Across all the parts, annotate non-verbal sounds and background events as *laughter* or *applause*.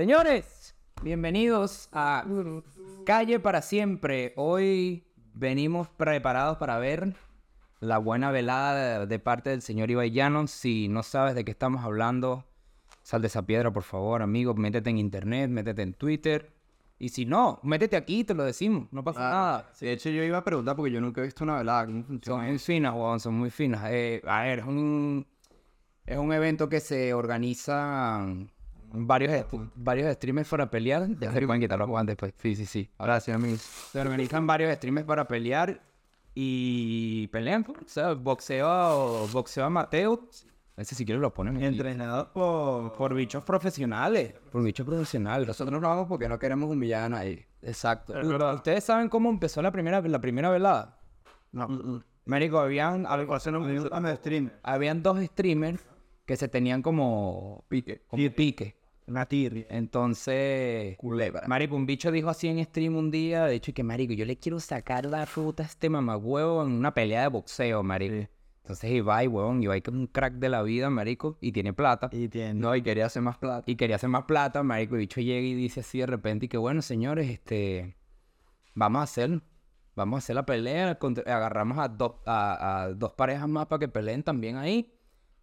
Señores, bienvenidos a Calle para Siempre. Hoy venimos preparados para ver la buena velada de, parte del señor Ibai Llanos. Si no sabes de qué estamos hablando, sal de esa piedra, por favor, amigo. Métete en internet, métete en Twitter. Y si no, métete aquí, te lo decimos. No pasa nada. Sí, de hecho yo iba a preguntar porque yo nunca he visto una velada. ¿Cómo Son muy finas, weón, son muy finas. Eh, a ver, es un, es un evento que se organiza varios, varios streamers para pelear. Ya se pueden quitar los guantes, pues. Sí, sí, sí. Gracias, amigos. Se organizan varios streamers para pelear y pelean, pues. O sea, boxeo, boxeo amateur. Ese si quieres lo ponen. Entrenado por... Por bichos profesionales. Por bichos profesionales. Nosotros lo vamos porque no queremos humillar a nadie. Exacto. Es verdad. ¿Ustedes saben cómo empezó la primera, la primera velada? No. Médico, habían, Algo habían dos streamers que se tenían como Pique. como pique. Una tirria. Entonces, Culebra. marico, un bicho dijo así en stream un día, de hecho, que marico, yo le quiero sacar la ruta a este mamagüevo en una pelea de boxeo, marico. Entonces Ibai, huevón, Ibai que es un crack de la vida, marico, y tiene plata. Y tiene... No, y quería hacer más plata. Y quería hacer más plata, marico. El bicho llega y dice así de repente, y que bueno, señores, este, vamos a hacerlo. Vamos a hacer la pelea. Agarramos a, dos a, a dos parejas más para que peleen también ahí.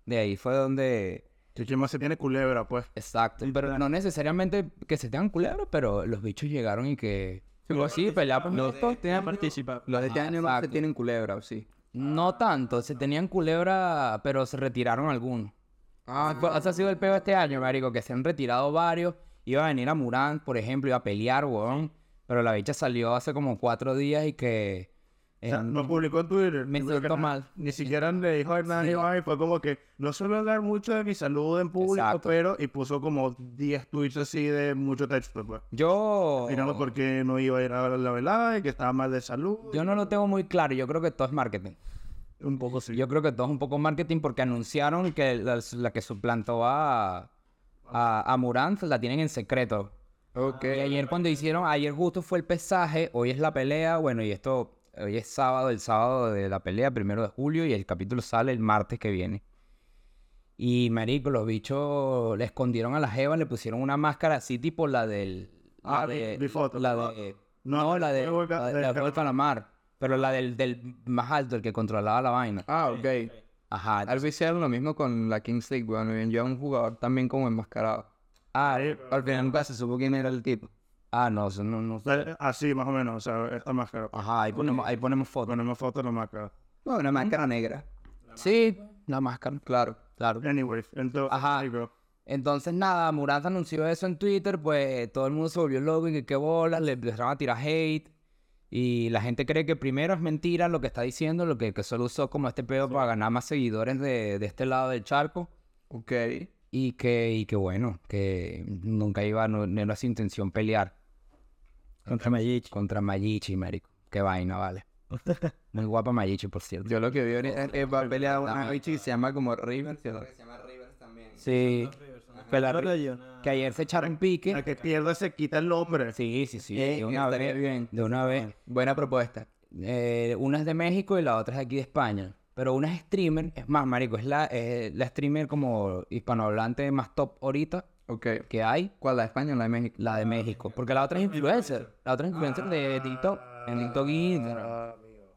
De ahí fue donde... Chichima se tiene culebra, pues. Exacto. Pero no necesariamente que se tengan culebras, pero los bichos llegaron y que... Pues sí, pelear Los dos tenían participado. Los de este año no se tienen culebra, sí. No tanto, se tenían culebra, pero se retiraron algunos. Ah, Ese ha sido el peo este año, marico, que se han retirado varios. Iba a venir a Murán, por ejemplo, iba a pelear, weón. Pero la bicha salió hace como cuatro días y que... eh, Lo publicó en Twitter. Me y siento mal. Ni siquiera le dijo a Hernán Ibai, fue como que no suelo hablar mucho de mi salud en público, Exacto. pero y puso como 10 tweets así de mucho texto, pues. yo... Mirando por qué no iba a ir a la velada y que estaba mal de salud. Yo no lo tengo muy claro, yo creo que todo es marketing. Un poco sí. Yo creo que todo es un poco marketing porque anunciaron que la, la que suplantó a, a, a Morant la tienen en secreto. ok. Y ayer cuando hicieron, ayer justo fue el pesaje, hoy es la pelea, bueno, y esto, hoy es sábado, el sábado de la pelea, primero de julio, y el capítulo sale el martes que viene. Y marico, los bichos le escondieron a la jeva, le pusieron una máscara así tipo la del... La Ah, de... vi fotos. La de... No, No, la de... La de, la de. Calamar. Pero la del, del más alto, el que controlaba la vaina. Ah, ok. Ajá. Algo hicieron lo mismo con la Kings League, bueno, y yo un jugador también como enmascarado. Ah, Al final nunca se supo quién era el tipo. Ah, no, eso no, no. Eh, Así, más o menos, o sea, esta máscara. Ajá, ahí ponemos, ahí ponemos fotos. Ponemos fotos de la máscara. No, una máscara negra. Sí, la máscara. Claro. Claro. Anyways, entonces, Ajá. Entonces, nada, Murat anunció eso en Twitter, pues todo el mundo se volvió loco y que qué bolas, le empezaron a tirar hate. Y la gente cree que primero es mentira lo que está diciendo, lo que, que solo usó como este pedo para ganar más seguidores de, de este lado del charco. Ok. Y que, y que bueno, que nunca iba, no, no era su intención pelear Contra Mayichi. contra Mayichi, marico. Qué vaina, vale. *laughs* Muy guapa Mayichi, por cierto. Yo lo que vi es que va a pelear una bicha que se llama como Rivers. Se llama Rivers también. Sí. Que ayer se echaron pique. el que pierde se quita el nombre. Sí, sí, sí. Eh, de una vez. bien. De una vez. Buena propuesta. Eh, una es de México y la otra es aquí de España. Pero una es streamer, es más, marico, es la, es la streamer como hispanohablante más top ahorita Ok. que hay, ¿Cuál? ¿La de España o la de México? la de México. Porque la otra es influencer. La otra es influencer de TikTok. En TikTok y...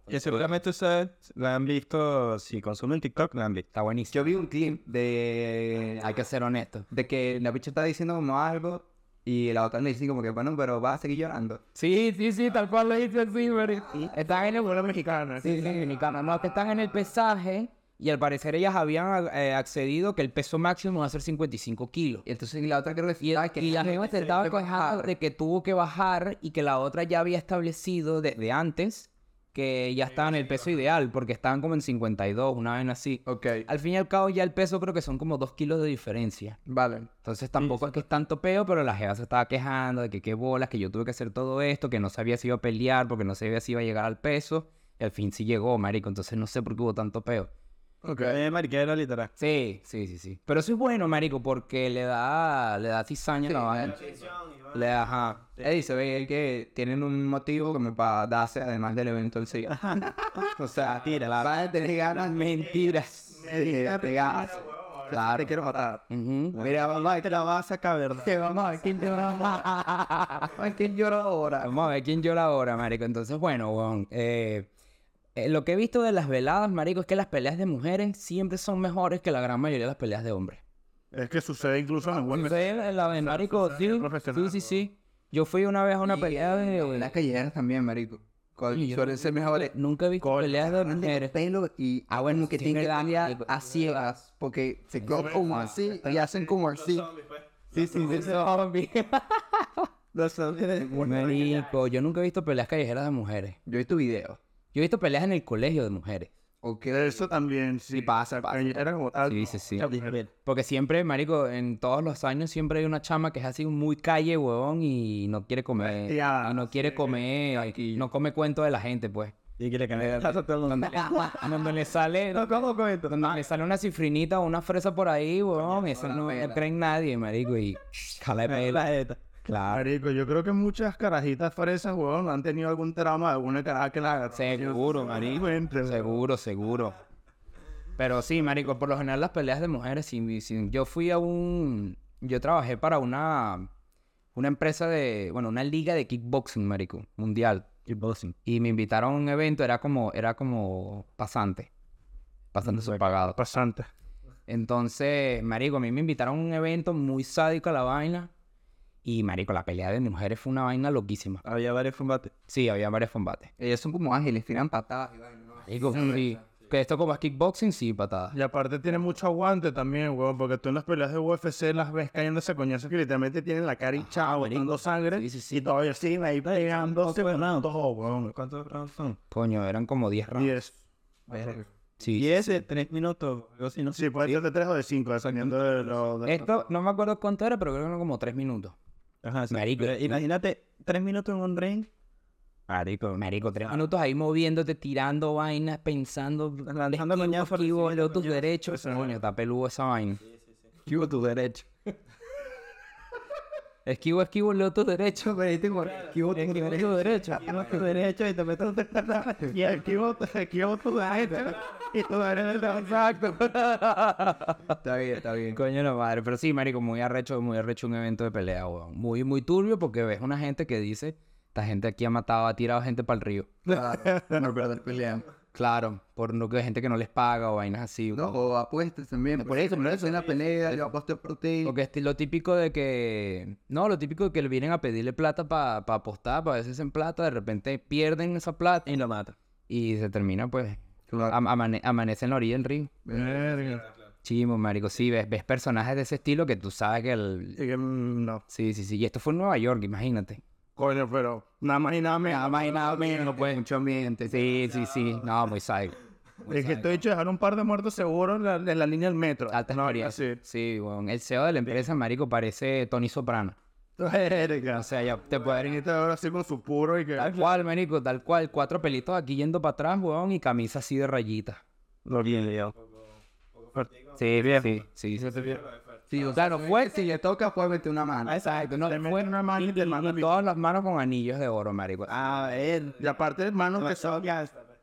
Y seguramente ustedes la han visto, si consumen TikTok, la han visto. Está buenísimo. Yo vi un clip de... Hay que ser honesto. De que la bicha está diciendo como algo y la otra le dice como que, bueno, pero vas a seguir llorando. Sí, sí, sí, tal cual lo dice así, marico. Están en el... Una mexicana. Sí, sí, mexicana. No, que están en el pesaje y al parecer ellas habían eh, accedido que el peso máximo va a ser 55 kilos. Y entonces la otra que Y, decía que... y la jeva *laughs* se estaba quejando de que tuvo que bajar y que la otra ya había establecido desde antes que ya estaba en el peso ideal porque estaban como en 52, una vez así. Ok. Al fin y al cabo ya el peso creo que son como 2 kilos de diferencia. Vale. Entonces tampoco es que es tanto peo, pero la jeva se estaba quejando de que qué bolas, que yo tuve que hacer todo esto, que no sabía si iba a pelear porque no sabía si iba a llegar al peso. Y al fin sí llegó, marico. Entonces no sé por qué hubo tanto peo. Ok. Eh, mariquera literal. Sí, sí, sí, sí. Pero eso es bueno, marico, porque le da, le da cizaña a la vaina. Le da, ajá. Eddie se ve que tienen un motivo como para darse además del evento en sí. *laughs* o sea, tira, la van a tener ganas mentiras. De ganas. Claro. Te quiero matar. Mira, mamá, te la vas a sacar, ¿verdad? Que vamos a ver quién llora. *laughs* Vamos a ver quién llora ahora. Vamos a ver quién llora ahora, marico. Entonces, bueno, weón, eh, eh, lo que he visto de las veladas, marico, es que las peleas de mujeres siempre son mejores que la gran mayoría de las peleas de hombres. Es que sucede incluso en el buen Sí, la de marico, sí, sí, sí, sí. Yo fui una vez a una pelea de... Las callejeras también, marico. Suelen ser mejores. Nunca he visto peleas de mujeres. pelo y ah bueno que tienen que darle a, ciegas porque se cogen como así y hacen como así sí sí sí Los zombies. *laughs* Marico, yo nunca he visto peleas callejeras de mujeres. yo he visto videos Yo he visto peleas en el colegio de mujeres. ok Eso también, sí. Sí, pasa, pasa. Era como tal. Sí, sí, sí. Porque siempre, marico, en todos los años siempre hay una chama que es así muy calle, huevón, y no quiere comer. Y no quiere comer, y no come cuento de la gente, pues. Y quiere que me Donde le, *laughs* donde le sale, donde le sale una cifrinita o una fresa por ahí, huevón, eso no, no cree en nadie, marico, y *laughs* jala de pelo. Claro. Marico, yo creo que muchas carajitas fresas, weón, han tenido algún trauma, alguna caraja que la Seguro, marico. Seguro, seguro. Pero sí, marico, por lo general las peleas de mujeres, sí, sí, yo fui a un... Yo trabajé para una... Una empresa de... Bueno, una liga de kickboxing, marico, mundial. Kickboxing. Y me invitaron a un evento, era como... Era como pasante. Pasante subpagado. Pasante. Entonces, marico, a mí me invitaron a un evento muy sádico a la vaina. Y, marico, la pelea de mujeres fue una vaina loquísima. Había varios combates. Sí, había varios combates. ellos son como ágiles tiran patadas y vaina, ¿no? Marico, sí. Que esto como es kickboxing, sí, patadas. Y aparte tiene mucho aguante también, weón, porque tú en las peleas de UFC las ves cayéndose coñazos que literalmente tienen la cara hinchada, botando sangre. Sí, sí, sí. Y todavía siguen ahí todo, weón. ¿Cuántos rounds son? Coño, eran como 10 rounds. Y es, Sí. Y ese, tres minutos. Así, ¿no? sí, puede ser de 3 o de 5, dependiendo de lo... de- Esto no me acuerdo cuánto era, pero creo que eran como 3 minutos. Ajá, sí. Marico. Pero imagínate, tres minutos en un ring. Marico, marico, 3 minutos ahí moviéndote, tirando vainas, pensando, Lanzando esquivo, coñazos, esquivo, leo tus derechos. Coño, está peludo esa vaina. Esquivo tu derecho *laughs* Esquivo, esquivo, leo tus derechos. pero ahí tengo esquivo tu Esquivo derecho derechos. Tienes tu derecho y te metes *laughs* Y aquí vos, aquí vos tú y eres *laughs* el Exacto. está bien está bien Coño la madre, pero sí, marico, muy arrecho, muy arrecho un evento de pelea, weón. Muy, muy turbio porque ves una gente que dice, esta gente aquí ha matado, ha tirado gente para el río. claro no perder peleando Claro, por no que gente que no les paga o vainas así. no o apuestas también por eso por eso en la pelea yo apuesto por ti Porque es lo típico de que... No, lo típico de que le vienen a pedirle plata para apostar, para veces en plata, de repente pierden esa plata y lo mata. y se termina, pues, Claro. am- amane- amanece en la orilla del río. Verga. Chimo, marico, sí, ves, ves personajes de ese estilo que tú sabes que el... Mm, no, Sí, sí, sí. Y esto fue en Nueva York, imagínate. Coño, pero nada más y nada menos. Nada más y nada menos, pues. mucho ambiente Sí, sí, sí. No, muy psycho. Es que estoy hecho dejar un par de muertos seguros en la, en la línea del metro. Alta no, así. Sí, weón. El CEO de la empresa, marico, parece Tony Soprano. O sea, ya te puede Y este ahora así con su puro y que... Tal cual, marico, tal cual. Cuatro pelitos aquí yendo para atrás, weón, y camisa así de rayitas. Lo bien, Leo. Sí, bien. Sí, sí, sí. sí o sea, fue... si le toca puede meter una mano Exacto, no, Te fue una mano y te mandan y todas las manos con anillos de oro, marico. A ver. Y aparte, hermanos que son...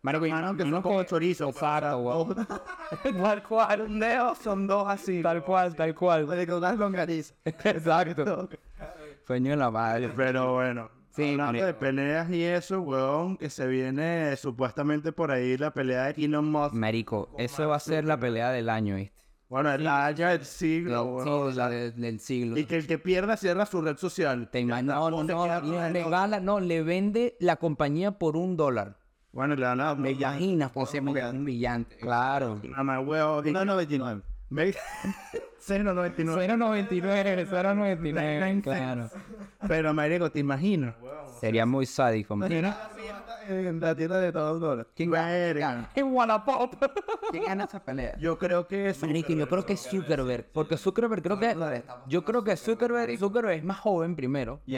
Marico, y Hermanos que son como chorizo. Exacto, weón. *laughs* Tal cual, un dedo son dos así. Tal cual, tal cual. de con las longanizas *laughs* Exacto. *laughs* Sueño en la madre. Pero bueno. Sí, Hablando marico. de peleas y eso, weón, que se viene supuestamente por ahí la pelea de Elon Musk. Marico, eso va a ser la pelea del año, ¿viste? Bueno, es la haya del siglo, weón. Sí, la de- del siglo. Y que el que pierda cierra su red social. Te imaginas, no, no, no, le regala, no, le vende la compañía por un dólar. Bueno, le dan. Me imaginas, o sea porque es un brillante Claro. Más, weón. 1.99. Ve- 0.99. 0.99, 0.99, claro. Pero, marico, ¿te imaginas? Sería muy sádico. man. En la tienda de todos dólares. quién gana En Wallapop. quién gana esa pelea Yo creo que es... Marico, yo creo que es Zuckerberg. Porque Zuckerberg creo que... Yo creo que Zuckerberg, Zuckerberg es más joven primero. Y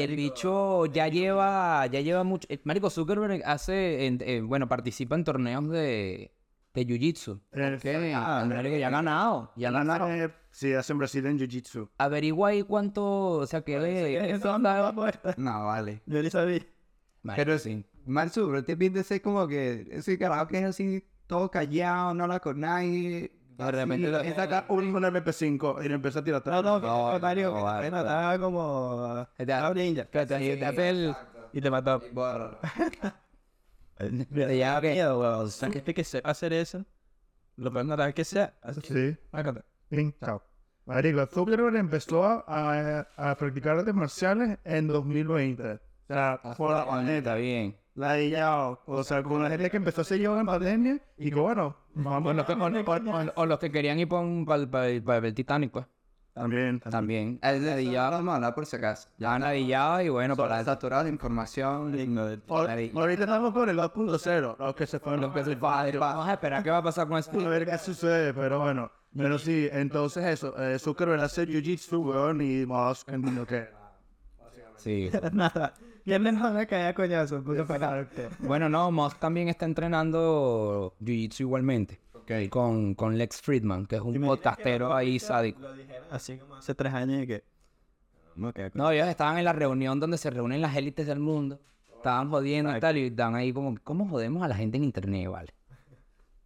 el bicho ya lleva, ya lleva mucho. eh, Marico Zuckerberg hace, en- eh, bueno, participa en torneos de, de Jiu-Jitsu. Marico, ya ha ganado. Ya ha ganado. Sí, hacen Brasil en Jiu-Jitsu. Averigua ahí cuánto, o sea, que le... no vale Yo le sabía. Pero sí, Marzu, pero te piensas ser como que ese carajo que es así, todo callado, no habla con nadie, De repente lo- Y saca un, un MP5 y le empieza a tirar atrás. No, no, No, no, Mario, estaba como... Te- Estaba ninja. Y te mató. Te lleva *laughs* que- miedo, weón. Gente que sepa hacer eso, lo peor no es que sea. Así Sí. Chao. Marico, Zuckerberg empezó a, a, a practicar artes marciales en 2020. O sea, por la Está maneta. bien. La de ya, o sea, con la gente que empezó a hacer yoga en pandemia y que bueno, vamos a O, *laughs* o los que querían ir para el Titanic, pues. También. También. Es dedillado, vamos a hablar por si acaso. Ya han adillado y bueno, para Saturado de información. Ahorita estamos con el 2.0, los que se fueron. los que se Vamos a esperar qué va a pasar con eso. A ver qué sucede, pero bueno. Pero sí, entonces eso, eh, Zuckerberg hace jiu-jitsu, weón, y Musk entiendo que... Sí. *laughs* Nada. ¿Quién le van a coñazo? Bueno, no, Musk también está entrenando Jiu-Jitsu igualmente. Con, con Lex Friedman, que es un podcastero ahí sádico. Lo dijeron así como hace tres años y que... No, ellos estaban en la reunión donde se reúnen las élites del mundo. Estaban jodiendo y tal, y dan ahí como, ¿cómo jodemos a la gente en internet, vale?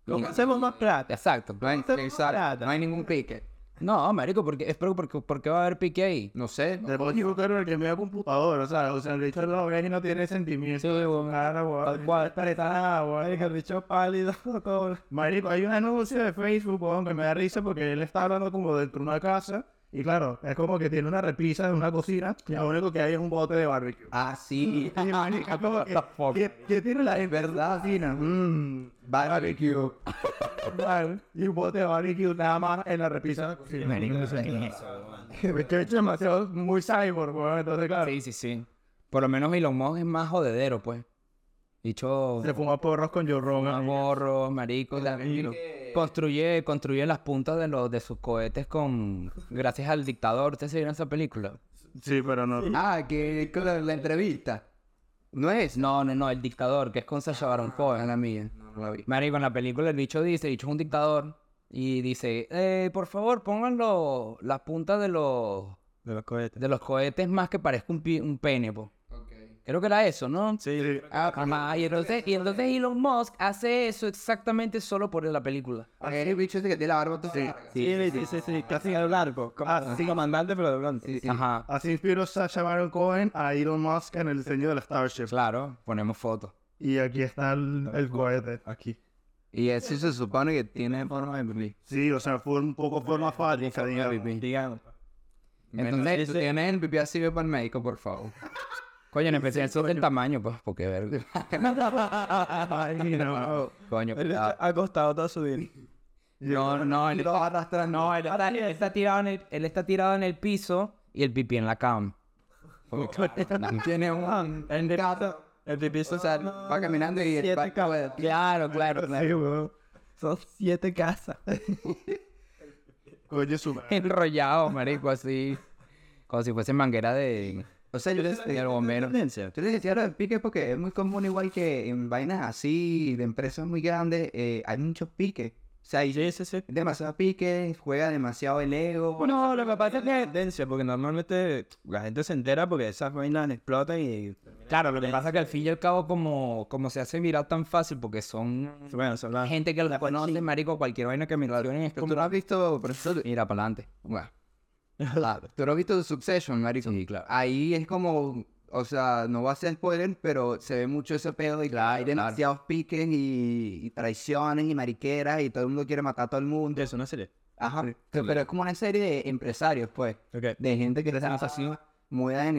¿Cómo hacemos más plata? Exacto. No hay, exacto, plata. no hay ningún pique. No, marico, porque, es porque, porque, porque va a haber pique ahí. No sé. Después Zuckerberg que me da computador, o sea, o sea, el bicho no ve y no tiene sentimiento. Sí, weón. Cara, weón. Está weón. Que el bicho pálido. *laughs* todo. Marico, hay un anuncio de Facebook, weón, que me da risa porque él está hablando como dentro de una casa. Y claro, es como que tiene una repisa de una cocina y lo único que hay es un bote de barbecue. Ah, sí. *laughs* Y marico, como que, ¿qué, qué tiene la verdad cocina? Mmm, Barbecue. vale. Y un bote de barbecue nada más en la repisa de la cocina. Marico, Es *laughs* que es demasiado muy cyborg, weón. Entonces, claro, Sí, sí, sí. Por lo menos Elon Musk es más jodedero, pues. Dicho... se fuma porros con Joe Rogan. Morros, marico. Construye, construye las puntas de los de sus cohetes con gracias al dictador. ¿Ustedes se vieron esa película? Sí, pero no. Ah, que con la, la entrevista. ¿No es? No, no, no, el dictador, que es con Sacha Baron Ah, Cohen. la mía. No, no la vi. Marico, en la película el bicho dice, el bicho es un dictador. Y dice, eh, por favor, pongan lo- las puntas de los, De los cohetes. de los cohetes más que parezca un, pi- un pene, po. Creo que era eso, ¿no? Sí. Ah, ajá, y entonces, y entonces Elon Musk hace eso exactamente solo por la película. Ah, el bicho ese que tiene la barba toda larga. Sí, sí, sí, sí, casi a lo largo. Como Ah, sí. comandante, pero de blanco. Sí, sí. Ajá, Así inspiró Sacha Baron Cohen a Elon Musk en el diseño del Starship. claro, ponemos fotos. Y aquí está el, el cohete. Aquí. Y eso se supone que tiene forma de pipí. Sí, o sea, fue un poco forma fálica, digamos. Digamos. Entonces, tú tienes el pipí así para el médico, por favor. Coño, en especial sobre el tamaño, pues, porque ver, *laughs* Ay, no. coño, Él cuidado. está acostado toda su vida. No, no, él, no, él está, él está tirado en el, él está tirado en el piso y el pipí en la cama. *laughs* Tiene un... *laughs* El gato. El pipí O sea, va caminando y... Siete va-. Claro, claro, claro. Son siete casas. Coño, su. Enrollado, marico, así. Como si fuese manguera de, O sea, yo les, de bombero. yo les decía lo del pique porque es muy común, igual que en vainas así, de empresas muy grandes, eh, hay muchos piques. O sea, hay Sí, sí, sí. demasiado pique, juega demasiado el ego. No, lo que pasa es que es tendencia, porque normalmente la gente se entera porque esas vainas explotan y... Claro, lo que pasa es que al fin y al cabo, como, como se hace viral tan fácil, porque son Bueno, son las... gente que lo conoce, marico, cualquier vaina que me lo es como... tú no has visto, por eso, Mira, para adelante. bueno, *laughs* claro, tú no has visto Succession, marico. Sí, claro. Ahí es como, o sea, no va a ser spoiler, pero se ve mucho ese pedo y hay demasiados piques y, y traiciones y mariqueras y todo el mundo quiere matar a todo el mundo. Es una serie. Ajá, pero, pero es como una serie de empresarios, pues, Ok. de gente que está así, muy en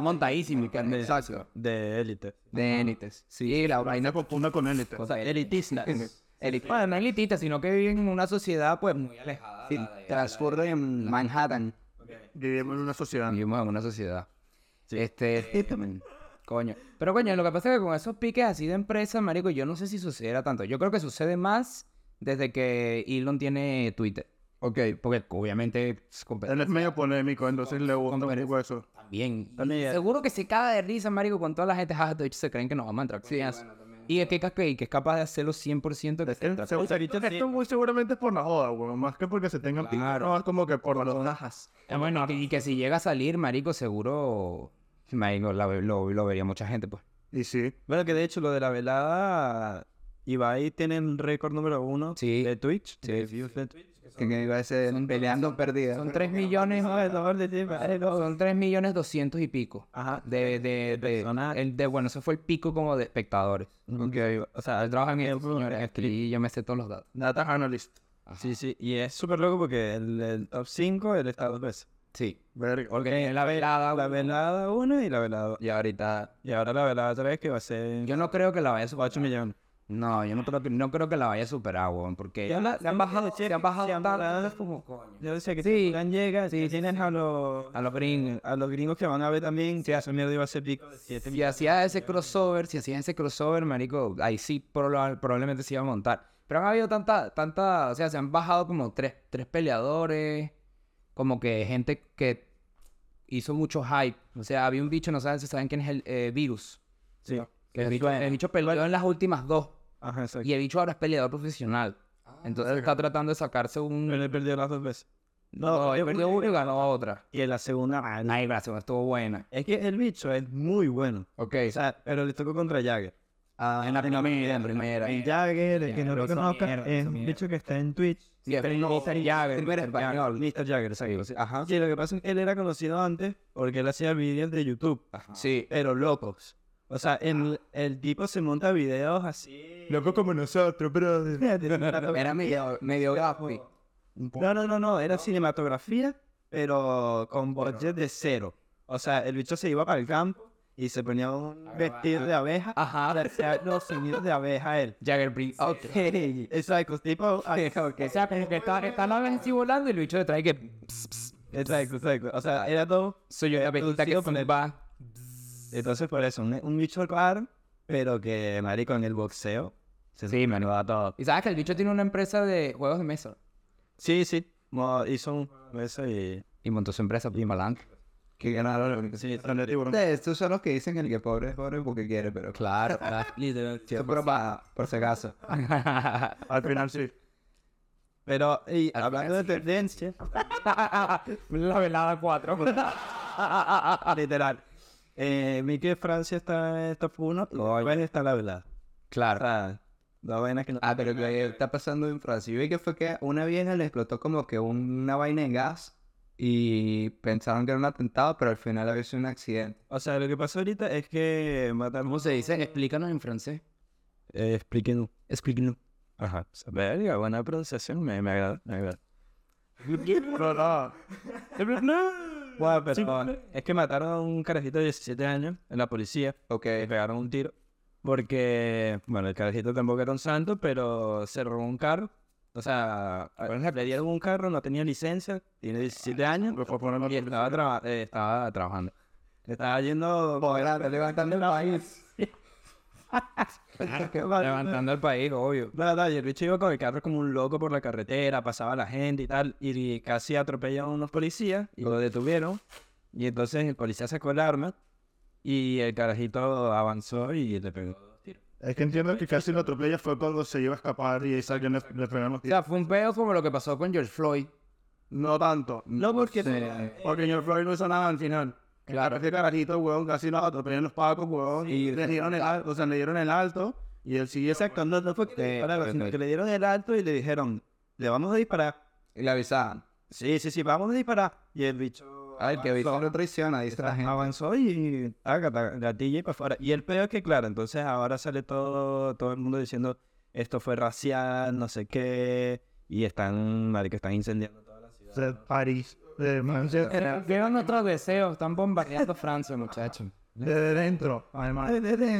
montadísimo, que ande- Exacto, De élite. de élites. Sí, la No vaina se confunda con élite. cosas Elitistas. *laughs* élite. Bueno, no elitista, sino que viven en una sociedad, pues, muy alejada. Sí, transcurre en Manhattan. Vivimos en una sociedad. Vivimos en una sociedad. Este, coño. Pero coño, lo que pasa es que con esos piques así de empresa, marico, yo no sé si sucederá tanto. Yo creo que sucede más desde que Elon tiene Twitter. Ok, porque obviamente es Él es medio polémico, entonces le gusta un poco eso. también. Seguro que se caga de risa, marico, con toda la gente hecho se creen que nos vamos a entrar. confianza. Y es que, que, que es capaz de hacerlo 100% que se Esto muy seguramente es por la joda, weón. Más que porque se tengan Claro. No, es como que por los Najas. Ah, bueno, y que si llega a salir, marico, seguro... Marico, la- lo, lo vería mucha gente, pues. Y sí. Bueno, que de hecho lo de la velada... Ibai tiene el récord número uno Sí. de Twitch. Sí. de views de Twitch. Que, que iba a ser peleando perdida. Son 3 millones, son 3 millones 200 y pico. Ajá. De, de, de, personas. el de, bueno, ese fue el pico como de espectadores. Ok, o sea, Él trabaja en el y yo me sé todos los datos. Data analyst. Sí, sí, y es súper loco porque el, el top 5 él está dos veces. Sí. Porque la velada. La velada 1 y la velada 2. Y ahorita. Y ahora la velada 3 que va a ser Yo no creo que la vaya a superar. 8 millones. No, yo no creo que, no creo que la vaya a superar, weón. Porque Ya la- se han bajado, sí, se han bajado sí han tanto, como coño. Yo decía que Sí. si llega, si tienes a los, A los gringos. a los gringos que van a ver también, si esa mierda iba a ser pico de 7 Si hacía ese crossover, si hacían ese crossover, marico, ahí sí proba- probablemente se iba a montar. Pero han habido tanta, tanta, o sea, se han bajado como tres, tres peleadores, como que gente que hizo mucho hype. O sea, había un bicho, no saben si saben quién es el eh, virus. Sí. Que el bicho, el bicho peleó en las últimas dos. Ajá, exacto. Y el bicho ahora es peleador profesional. Entonces está tratando de sacarse un... Pero él perdió las dos veces. No, yo perdió una y ganó otra. Y en la segunda, ah, no. Ay, gracias, estuvo buena. es que el bicho es muy bueno. Ok. O sea, pero le tocó contra Jagger. Ah, en la primera, en la primera. Y Jagger, el que no lo conozca, mierda, es un bicho que está en Twitch. Sí, Mr. Jagger. Primero español. Mr. Jagger, exacto. sí. Ajá. Sí, lo que pasa es que él era conocido antes porque él hacía vídeos de YouTube. Sí. Pero locos. O sea, el, el tipo se monta videos así. Loco como nosotros, brother. *laughs* Era medio, medio gafi. No, no, no, no. Era cinematografía, pero con budget de cero. O sea, el bicho se iba para el campo y se ponía un vestido de abeja. Ajá. O sea, los sonidos de abeja él. Jagger Priest. Ok. *laughs* Exacto, tipo. *laughs* ah, O sea, como que está, está la vez así volando y el bicho detrás que... pss, pss. Exacto, exacto. O sea, era todo. Soy yo la abejita que va. Entonces, por eso, un, un bicho raro, pero que, marico, en el boxeo. se Sí, me da todo. Y sabes que el bicho tiene una empresa de juegos de mesa. Sí, sí. Mo- Hizo un eso y. Y montó su empresa y malante. Que ganaron. Sí, De estos son los que dicen que el que pobre es pobre porque quiere, pero *laughs* Claro, claro. *laughs* literal. Pero para, por si acaso. *laughs* Al final sí. Pero, y hablando de tendencia, la velada 4. literal. Eh, vi que Francia está en top 1 y después está la velada. O Claro. sea, la vaina que no. Ah, pero que está pasando en Francia. Yo vi que fue que una vieja le explotó como que una vaina de gas y pensaron que era un atentado, pero al final había sido un accidente. O sea, lo que pasó ahorita es que mataron. ¿Cómo se dice? Explícanos en francés. Eh, explíquenos. Explíquenos. Ajá. O sea, verga, buena pronunciación, me, me agrada, me agrada. Pero *laughs* no. Bueno, pero es que mataron a un carajito de 17 años en la policía. Ok. Le pegaron un tiro. Porque, bueno, el carajito tampoco era un santo, pero se robó un carro. O sea, le dieron un carro, no tenía licencia, tiene 17 años y estaba, traba- eh, estaba trabajando. Estaba yendo... levantando el país. *laughs* Levantando el país, obvio. Nada, y el bicho iba con el carro como un loco por la carretera, pasaba la gente y tal, y casi atropellan a unos policías y lo detuvieron. Y entonces el policía sacó el arma y el carajito avanzó y le pegó dos tiros. Es que entiendo que casi lo atropella fue cuando se iba a escapar y esa alguien le, le pegaron los O tiros. sea, fue un pedo como lo que pasó con George Floyd. No tanto. No, porque... Porque George Floyd no hizo nada al final. Claro. Ese carajito, weón, casi nos atropellan los pacos, weón. Y le dieron el alto, o sea, le dieron el alto. Y él siguió Exacto, no, no fue que le dispararon, ok, sino ok. que le dieron el alto y le dijeron, le vamos a disparar. Y le avisaban. Sí, sí, sí, vamos a disparar. Y el bicho... A ver, que avisa no traiciona, dice la gente. Avanzó y hágata, gatilla y para afuera. Y el peor es que, claro, entonces ahora sale todo, todo el mundo diciendo esto fue racial, no sé qué. Y están, marica, están incendiando toda la ciudad. O sea, París. De, nuestros deseos, están bombardeando Francia, muchachos. desde dentro, además.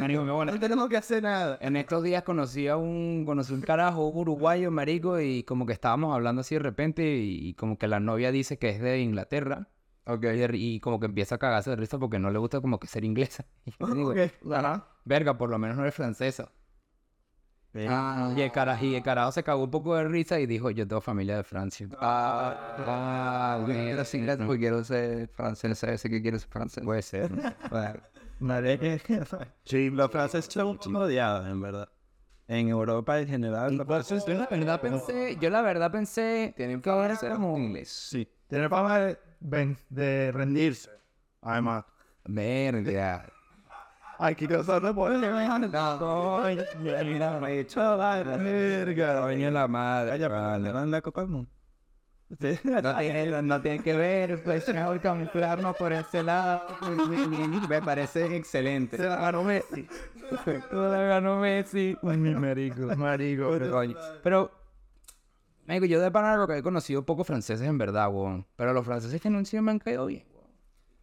Marico, qué bueno. No tenemos que hacer nada. En estos días conocí a un, conocí un carajo un uruguayo, marico, y como que estábamos hablando así de repente y, y como que la novia dice que es de Inglaterra. Y, y como que empieza a cagarse de risa porque no le gusta como que ser inglesa. *laughs* Y yo digo, Ajá. Verga, por lo menos no eres francesa. Ah, Y el, carajo, y el carajo se cagó un poco de risa y dijo, yo tengo familia de Francia. ah, ah, quiero ser inglés porque quiero ser francés, ese que quiero ser francés. Puede ser. Nadie- *laughs* Sí, Los franceses son odiados, en verdad. En Europa en general. Yo la verdad pensé, yo la verdad pensé, tienen que haber ser como inglés. Sí. Tiene fama de rendirse. Además. Verga. Ay, qué cosa no puede Verga. Coño la madre. Vaya, dan la Copa del Mundo. No tiene, no tiene que ver, pues mejor camuflarnos por ese lado. Me parece excelente. Se la ganó Messi. La ganó Messi. Marico. Marico. Coño. Pero, marico, yo de pana lo que he conocido pocos franceses en verdad, weón. Pero los franceses que no han sido me han caído bien.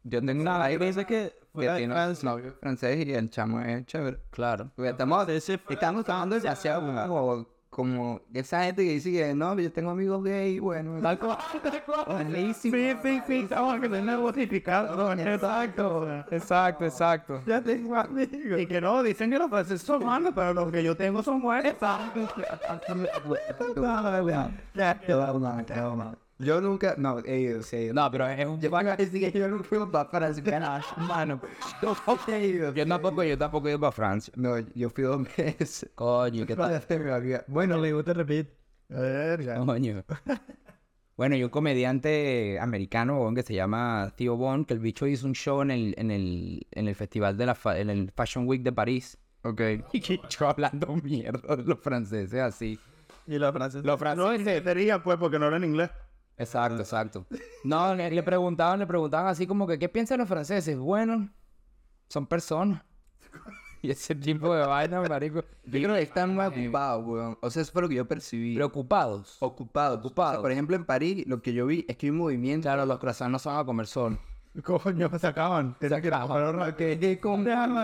Yo tengo una vaina veces que, que tiene Francia. novio francés y el chamo es chévere. Claro. Porque estamos, estamos hablando demasiado como, como esa gente que dice que no, yo tengo amigos gay, bueno. Tal cual, tal cual. Buenísimo. Sí, sí, sí, estamos que tener. Exacto. Exacto, exacto. Ya tengo amigos. Y que no, dicen que los franceses son malos, pero los que yo tengo son buenos. Yo nunca, no, sí he ido. No, pero es un... Yo van a decir que yo no fui para Francia. *laughs* Mano, No, yo tampoco, yo tampoco he ido para Francia. No, yo fui dos meses. Coño, ¿qué *laughs* tal? Bueno, le gusta repetir. Coño. Bueno, y un comediante americano que se llama Theo Bon, que el bicho hizo un show en el, en el, en el festival de la fa- en el Fashion Week de París. ok. *laughs* Y que yo hablando mierda de los franceses así. Y los franceses. Los No franceses. entendería, pues, porque no hablan inglés. Exacto, exacto. *laughs* No, le, le preguntaban, le preguntaban así como que, ¿qué piensan los franceses? Bueno, son personas. *laughs* Y ese tipo de vaina, marico. Yo creo que están más ocupados, weón. O sea, eso fue lo que yo percibí. Preocupados. ocupados. Ocupados. O sea, por ejemplo, en París, lo que yo vi es que hay un movimiento. Claro, los croissants no son a comer sol. *laughs* Coño, se acaban. Que acaban. Que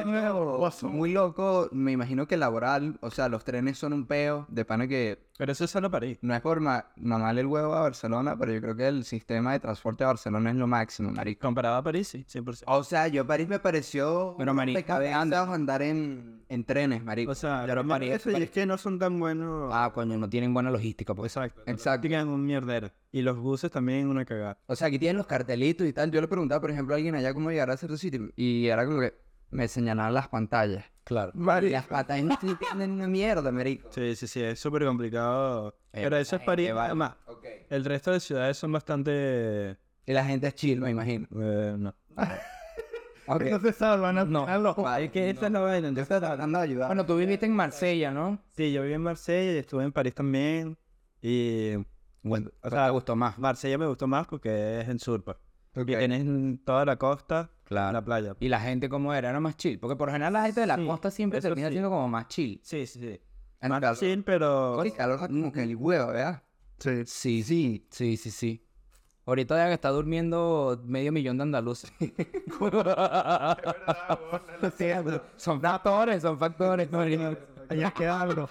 nuevo. Muy loco, me imagino que laboral, o sea, los trenes son un peo, de pana que Pero eso es solo París. no es por ma mamarle el huevo a Barcelona, pero yo creo que el sistema de transporte de Barcelona es lo máximo, marico. Comparado a París, sí, 100%. O sea, yo París me pareció Pero, marico, cabezas andar en, en trenes, marico. O sea, Claro, París- eso, y es que no son tan buenos. Ah, coño, no tienen buena logística, pues. Exacto. Exacto. Tienen un mierdero. Y los buses también una cagada. O sea, aquí tienen los cartelitos y tal. Yo le preguntaba, por ejemplo, a alguien allá cómo llegar a cierto sitio. Y era como que me señalaban las pantallas. Claro. Y Marico. las pantallas no entienden una mierda, marico. Sí, sí, sí, es súper complicado. Eh, Pero eso es París. va- Además, Ok. el resto de ciudades son bastante. Y la gente es chill, me imagino. eh, no. *laughs* Ok. No se salvan al No. los- Es que esa es la vaina. Yo entonces- estoy tratando de ayudar. Bueno, tú viviste en Marsella, ¿no? Sí, yo viví en Marsella y estuve en París también. Y. Bueno, o ¿Te sea, gustó más? Marsella me gustó más porque es en sur, pues. Ok. Y tienes toda la costa, Claro. la playa. ¿Y la gente cómo era? ¿Era más chill? Porque por general la gente de la Sí, costa siempre termina sí. siendo como más chill. Sí, sí, sí. En Más calor. chill, pero. Oye, calor como que el huevo, ¿verdad? Sí. Sí, sí, sí, sí, sí. Ahorita ya que está durmiendo medio millón de andaluces. *laughs* son factores, son factores. Allá queda algo.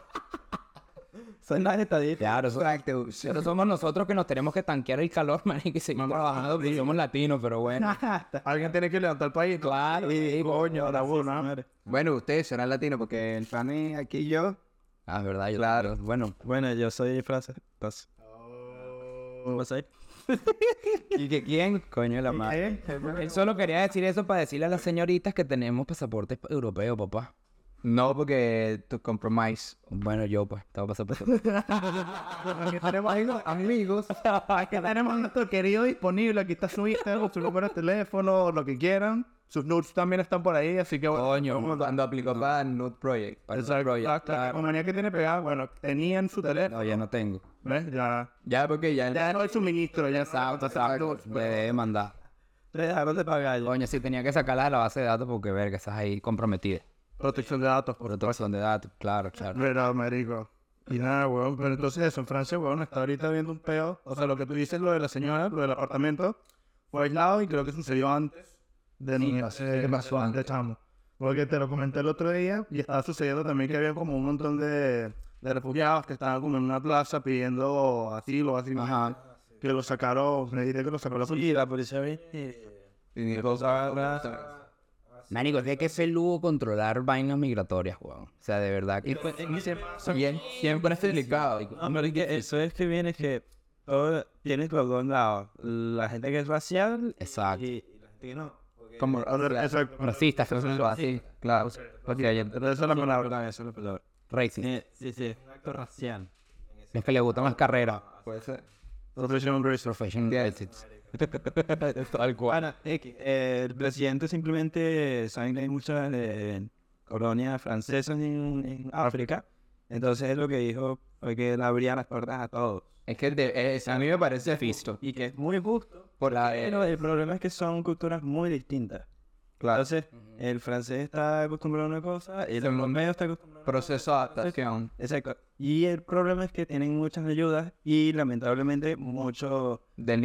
Son las estadísticas. Claro, eso- Exacto. pero somos nosotros que nos tenemos que tanquear el calor, *laughs* man, y que seguimos trabajando, porque somos latinos, pero bueno. *laughs* Alguien tiene que levantar el país. Claro, Coño, la buena. Bueno, ustedes serán latinos porque el fan es aquí y yo. Ah, es verdad, yo Claro. Bueno, Bueno, yo soy francés. Entonces. ¿Vos ahí? *laughs* ¿y que quién? Coño de la madre. Él solo quería decir eso para decirle a las señoritas que tenemos pasaporte europeo, papá. No, porque tu compromise. Bueno, yo pues, tengo pasaporte. *laughs* Aquí tenemos amigos, amigos. Aquí tenemos a nuestro querido disponible. Aquí está su Instagram, su número de teléfono, lo que quieran. Sus nudes también están por ahí, así que bueno. Coño, Cuando aplicó para Nude Project. para el Exacto, rollo. exacto. La manía que tiene pegada, bueno, tenían su teléfono. No, ya no tengo. ¿Ves? Ya, Ya, porque ya. ya no hay suministro, ya exacto, exacto. Le mandar. Le dejaron de pagar. Coño, sí tenía que sacarla de la base de datos porque, verga, estás ahí comprometida. Protección de datos. Por protección de datos, claro, claro. Verdad, marico. Y nada, weón. Pero entonces eso, en Francia, weón, está ahorita viendo un peo. O sea, lo que tú dices, lo de la señora, lo del apartamento, fue aislado y creo que sucedió antes de Sí, sé, ¿qué pasó antes? chamo. Porque te lo comenté el otro día y estaba sucediendo también que había como un montón de, de refugiados que estaban como en una plaza pidiendo asilo, así. Ajá. Que lo sacaron, me dice que lo sacó la policía. Y la policía viene y- Y Marico, es que ser lugo controlar vainas migratorias, weón. O sea, de verdad que... Y él siempre es delicado. No, pero es que eso es que viene que todo, tienes los dos lados. La gente que es racial Exacto. y, la gente que no. Como. Racistas, así, claro. Porque ayer- Esa es la palabra. Eso es la palabra. racist. Sí, sí, sí, es un acto racial. Es que le gustan las carreras. Puede ser. Professional. Professional racists. *laughs* Tal cual. Eh, el presidente simplemente saben que hay muchas eh, colonias francesas en, en África. Entonces es lo que dijo, fue que él abría las puertas a todos. Es que de- es- a mí me parece fisto. Y que es muy justo. Por la, Pero el problema es que son culturas muy distintas. Entonces, el francés está acostumbrado a una cosa, el europeo está acostumbrado a otra proceso de adaptación. Exacto. Y el problema es que tienen muchas ayudas y lamentablemente muchos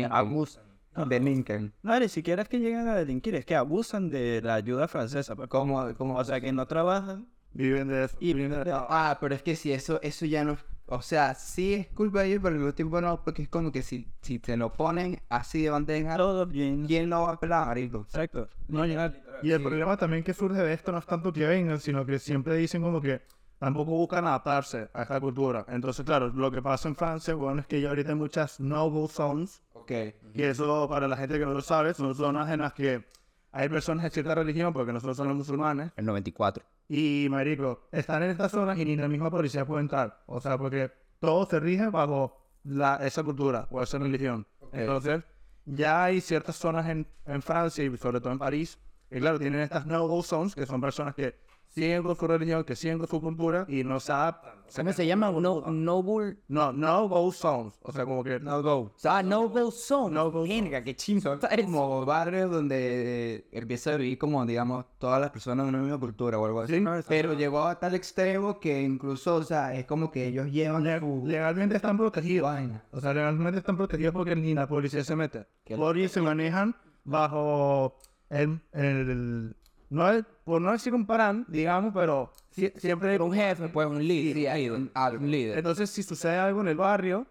abusan. No, Delinquen. no, ni siquiera es que llegan a delinquir, es que abusan de la ayuda francesa. pues. ¿Cómo, cómo? O sea, que no trabajan Viven de eso. y viven de- Ah, pero es que si eso, eso ya no... O sea, sí es culpa de ellos, pero al mismo tiempo no, porque es como que si, si te lo ponen así de bandeja, todos bien. ¿quién lo va a pelar, marico? Exacto. No. Y el problema también que surge de esto no es tanto que vengan, sino que siempre dicen como que tampoco buscan adaptarse a esta cultura. Entonces, claro, lo que pasa en Francia, bueno, es que ya ahorita hay muchas no-go zones, Ok. y eso para la gente que no lo sabe, son zonas en las que hay personas de cierta religión, porque nosotros somos musulmanes, El 94. y marico, están en estas zonas y ni la misma policía puede entrar. O sea, porque todo se rige bajo la, esa cultura o esa religión. Entonces, ya hay ciertas zonas en, en Francia y sobre todo en París, que claro, tienen estas no-go zones, que son personas que siguen con su religión, que siguen con su cultura y no se adaptan. O sea, ¿Cómo se llama? No, noble. No, no-go zones. O sea, como que no go. Ah, noble zone. No-go Venga, qué chimbo. Como barrios donde eh, empieza a vivir como, digamos, todas las personas de una misma cultura o algo así. Sí. Pero llegó a tal extremo que incluso, o sea, es como que ellos llevan su... Legalmente están protegidos. O sea, legalmente están protegidos porque ni la policía se mete. Porque se manejan bajo el, el- no es, por no decir un parán, digamos, pero sie- siempre hay Un jefe, pues un líder. Sí, hay un, algo. Un líder. Entonces, si sucede algo en el barrio,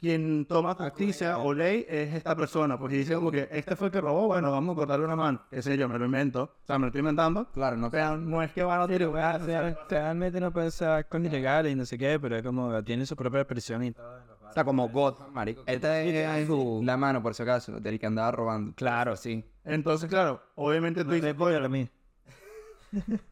quien toma justicia o ley es esta persona. Pues y dice como que este fue el que robó, bueno, vamos a cortarle una mano. Qué sé yo, me lo invento. O sea, me lo estoy inventando. Claro, no Pero no es que van a tirar, Realmente no pueden ser actos ilegales y no sé qué, pero es como tienen su propia presión y todo. O sea, como God, marico. Esta es su- la mano, por si acaso, del que andaba robando. Claro, sí. Entonces, claro, obviamente tú dices, a mí.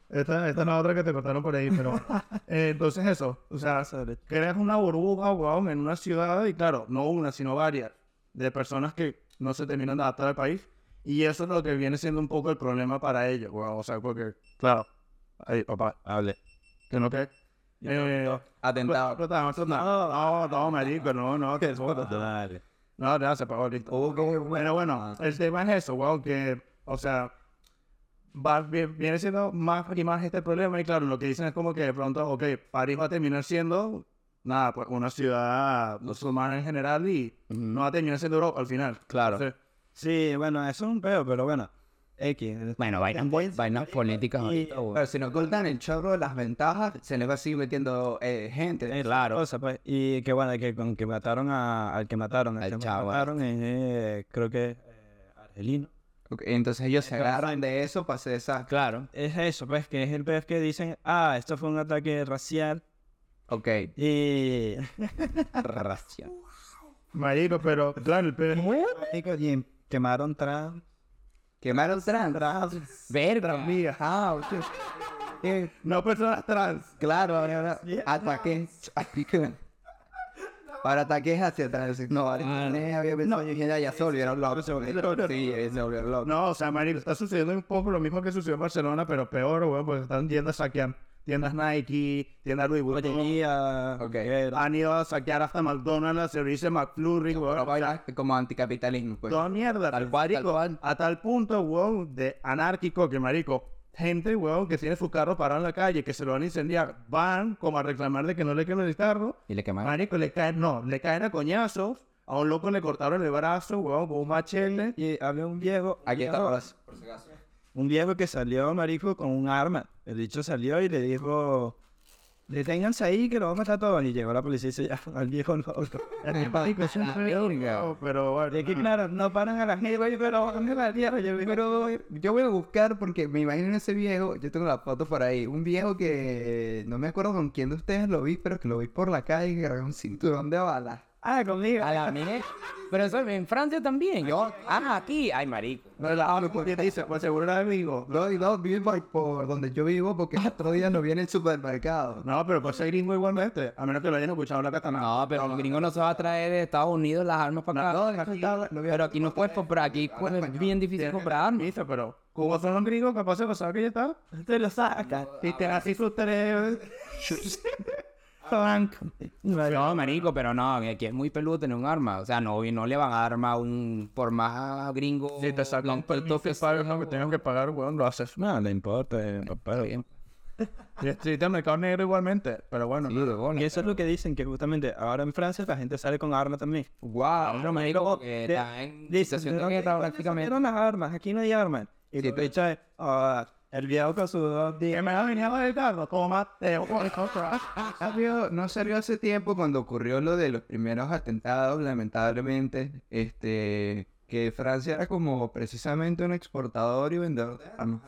esta, esta es la otra que te cortaron por ahí, pero... *laughs* eh, entonces eso, o sea, creas una burbuja, weón, en una ciudad y claro, no una, sino varias, de personas que no se terminan de adaptar al país. Y eso es lo que viene siendo un poco el problema para ellos, weón. O sea, porque, claro, ahí, papá, Hable. que no que... Eh, Atentado. no, no, no, marico, no, no, que Dale. no, se apagó listo. Como- Pero bueno, el tema es eso, weón, que, o sea, va, vi- viene siendo más y más este problema. Y claro, lo que dicen es como que de pronto, ok, París va a terminar siendo, nada, pues una ciudad musulmana en general y no va a terminar siendo Europa al final. Claro. Entonces, Sí, bueno, eso es un peo, pero bueno. X. Bueno, vainas, vainas políticas. ahorita, güey. Pero si no cortan el chorro de las ventajas, se les va a seguir metiendo eh, gente. Eh, claro. Pues, y que bueno, que con que mataron a, al que mataron, al Al que chavo. mataron es, eh, creo que eh, argelino. Entonces ellos se agarran de eso para hacer esa... Claro. Es eso, pues, que es el pez que dicen, ah, esto fue un ataque racial Ok. y... *laughs* Racial. marico, pero claro, el peor y quemaron trans. Quemaron trans. Verga. amigas, Ah, ok. Eh, no personas trans. claro, ahora ataques. Para ataques hacia atrás. No, vale. Eh, había pensado yo ya, se volvieron locos. Sí, se volvieron locos. No, o sea, marico, está sucediendo un poco lo mismo que sucedió en Barcelona, pero peor, weón, porque están yendo a saquear tiendas Nike, tiendas Louis Vuitton. Joyería, Ok. que- Han ido a saquear hasta McDonald's, servicio McFlurry, como anticapitalismo, pues. Toda mierda. Tal pues, cual, marico, tal cual. A tal punto, weón, de anárquico que, marico, gente, weón, que tiene su carro parado en la calle, que se lo van a incendiar, van como a reclamar de que no le quemen el carro. Y le quemaron. Marico, le caen, no, le caen a coñazos. A un loco le cortaron el brazo, weón, con un machete. Y había un viejo, Aquí está, viejo- pues. Un viejo que salió, marico, con un arma. El dicho salió y le dijo, deténganse ahí que lo vamos a matar a todos. Y llegó la policía y se llama *laughs* al viejo loco. *laughs* Marico, eso *laughs* es verga, Pero bueno. Es que claro, no paran a la gente, pero ¿dónde la tierra? Yo Pero yo voy a buscar porque me imagino ese viejo, yo tengo la foto por ahí, un viejo que no me acuerdo con quién de ustedes lo vi, pero que lo vi por la calle que cargaba un cinturón de balas. Ah, conmigo. A la mía. Pero eso en Francia también. Yo, ah, aquí. Ay, marico. No, la, ah, pues, dice, pues seguro era amigo. No, y no, vive por, por donde yo vivo porque otro día no viene el supermercado. No, pero pues ser gringo igualmente. A menos que lo hayan escuchado la katana. No, pero el gringo no se va a traer de Estados Unidos las armas para acá. No, aquí no Pero aquí no puedes comprar. Aquí pues, es bien difícil comprar armas. Dice, pero como son los gringos, capaz de pasar que ya está. Te lo saca. Y te así sus tres. Frank. No, marico, pero no, aquí es muy peludo tener un arma. O sea, no, y no le van a dar arma a un, por más gringo. Si te sacan un que pagues lo que tengas que pagar, weón, lo haces. No, le importa, eh, pero bien. Y existe el mercado negro igualmente, pero bueno. Y eso es lo que dicen, que justamente ahora en Francia la gente sale con armas también. Wow, no, marico, que de- está en Dicen, situación de "No, guerra no, prácticamente. no, las armas, aquí no hay armas. Y tú echas, ah, el viejo con sus dos Que días. me ha venido a cargo, toma, te Salió- no salió hace tiempo cuando ocurrió lo de los primeros atentados, lamentablemente, este, que Francia era como precisamente un exportador y vendedor de armas.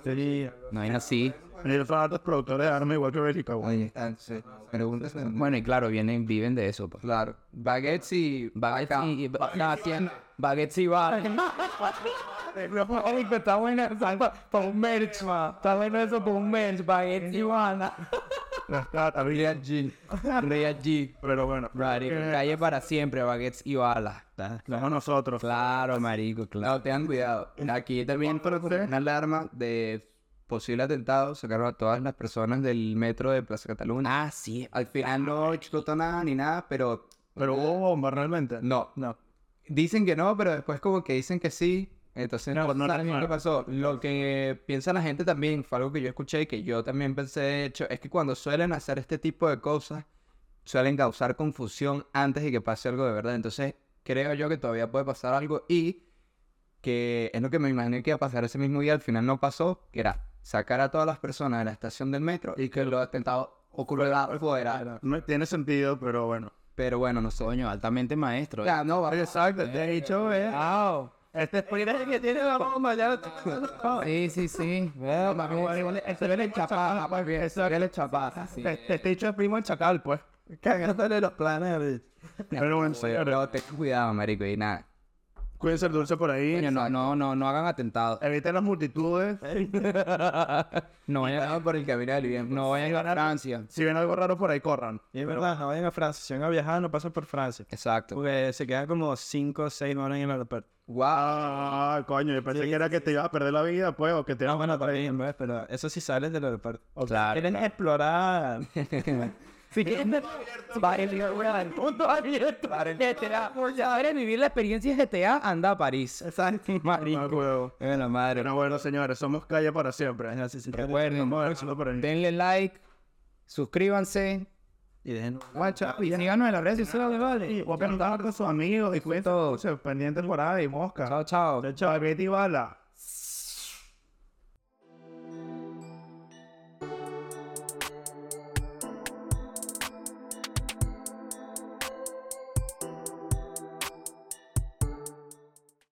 No hay así. Ellos son altos productores de armas igual que Bélgica. Ahí están, sí. Preguntas. Bueno, y claro, vienen, viven de eso. Pues. Claro. Baguettes y... Baguettes y, baguettes y balas. *laughs* Está bueno eso para un merch, ma. Está bueno eso para un merch, baguettes y catas, Real G. Real G. Pero bueno, Marico, calle para siempre, baguettes y balas. somos nosotros. Claro, marico, claro. No, tengan cuidado. Aquí también una alarma de posible atentado sacaron a todas las personas del metro de Plaza Cataluña. Ah, sí. Al final no explotó nada ni nada, pero Pero hubo bomba realmente. no. No. Dicen que no, pero después como que dicen que sí. Entonces No, no, no pasó. Lo que piensa la gente también, fue algo que yo escuché y que yo también pensé, de hecho, es que cuando suelen hacer este tipo de cosas, suelen causar confusión antes de que pase algo de verdad. Entonces creo yo que todavía puede pasar algo y que es lo que me imaginé que iba a pasar ese mismo día, al final no pasó, que era sacar a todas las personas de la estación del metro y que los atentados ocurrieran afuera. No tiene sentido, pero bueno. Pero bueno, no sé. Coño, altamente maestro. Ya, no, va- Exacto, de hecho, eh. Wow. Este es que tiene la bomba, ya. Sí, sí, sí. Este viene el pues bien. Este viene el. Este dicho es primo el chacal, pues. Cagándole los planes. *laughs* Pero bueno, Pero ten cuidado, marico, y nada. Cuídense el dulce por ahí. Coño, no, no, no, no hagan atentados. Eviten las multitudes. No vayan, Cuidado por el camino del bien. no vayan a Francia. Si ven algo raro por ahí, corran. Y es verdad, no vayan a Francia. Si van a viajar, no pasen por Francia. Exacto. Porque se quedan como 5 o 6 horas en el aeropuerto. Wow. Ah, coño, yo pensé que era que te ibas a perder la vida, pues, o que te No, ibas bueno, también, ¿ves? Pero eso sí sales del aeropuerto. Claro. Quieren explorar. *laughs* Quieres *laughs* vivir la experiencia GTA, anda a París. Exacto. *laughs* Marico. Bueno, madre. Pero bueno, señores, somos calle para siempre. Recuerden, a denle like, suscríbanse Y dejen y síganos en las redes sociales, vale. Y voy a preguntar con sus amigos y cuentos pendientes por ahí, mosca. Chao, chao. Chao, Betty Bala.